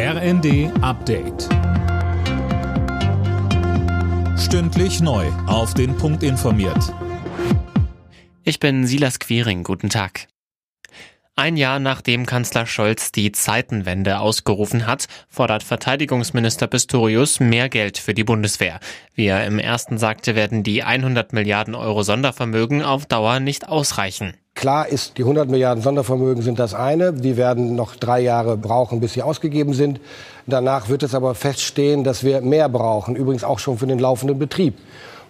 RND Update. Stündlich neu. Auf den Punkt informiert. Ich bin Silas Quiring. Guten Tag. Ein Jahr nachdem Kanzler Scholz die Zeitenwende ausgerufen hat, fordert Verteidigungsminister Pistorius mehr Geld für die Bundeswehr. Wie er im ersten sagte, werden die 100 Milliarden Euro Sondervermögen auf Dauer nicht ausreichen. Klar ist, die 100 Milliarden Sondervermögen sind das eine. Die werden noch drei Jahre brauchen, bis sie ausgegeben sind. Danach wird es aber feststehen, dass wir mehr brauchen, übrigens auch schon für den laufenden Betrieb.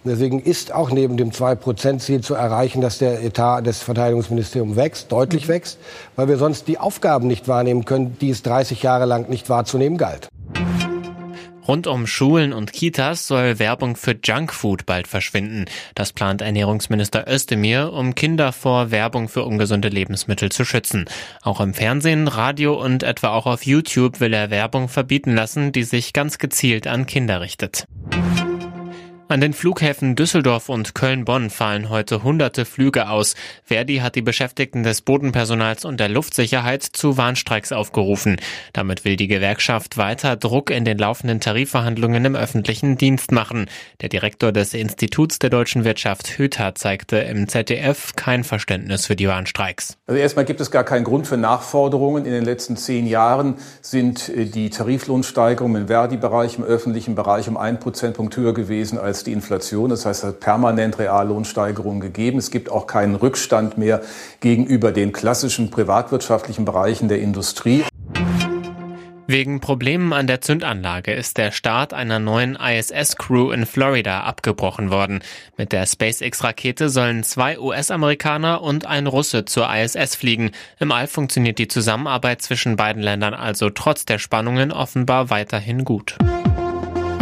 Deswegen ist auch neben dem 2-Prozent-Ziel zu erreichen, dass der Etat des Verteidigungsministeriums wächst, deutlich mhm. wächst, weil wir sonst die Aufgaben nicht wahrnehmen können, die es 30 Jahre lang nicht wahrzunehmen galt. Rund um Schulen und Kitas soll Werbung für Junkfood bald verschwinden. Das plant Ernährungsminister Özdemir, um Kinder vor Werbung für ungesunde Lebensmittel zu schützen. Auch im Fernsehen, Radio und etwa auch auf YouTube will er Werbung verbieten lassen, die sich ganz gezielt an Kinder richtet. An den Flughäfen Düsseldorf und Köln-Bonn fallen heute hunderte Flüge aus. Verdi hat die Beschäftigten des Bodenpersonals und der Luftsicherheit zu Warnstreiks aufgerufen. Damit will die Gewerkschaft weiter Druck in den laufenden Tarifverhandlungen im öffentlichen Dienst machen. Der Direktor des Instituts der deutschen Wirtschaft Hüther zeigte im ZDF kein Verständnis für die Warnstreiks. Also erstmal gibt es gar keinen Grund für Nachforderungen. In den letzten zehn Jahren sind äh, die Tariflohnsteigerungen im Verdi-Bereich, im öffentlichen Bereich um ein Prozentpunkt höher gewesen als als die Inflation. Das heißt, es hat permanent Reallohnsteigerungen gegeben. Es gibt auch keinen Rückstand mehr gegenüber den klassischen privatwirtschaftlichen Bereichen der Industrie. Wegen Problemen an der Zündanlage ist der Start einer neuen ISS-Crew in Florida abgebrochen worden. Mit der SpaceX-Rakete sollen zwei US-Amerikaner und ein Russe zur ISS fliegen. Im All funktioniert die Zusammenarbeit zwischen beiden Ländern also trotz der Spannungen offenbar weiterhin gut.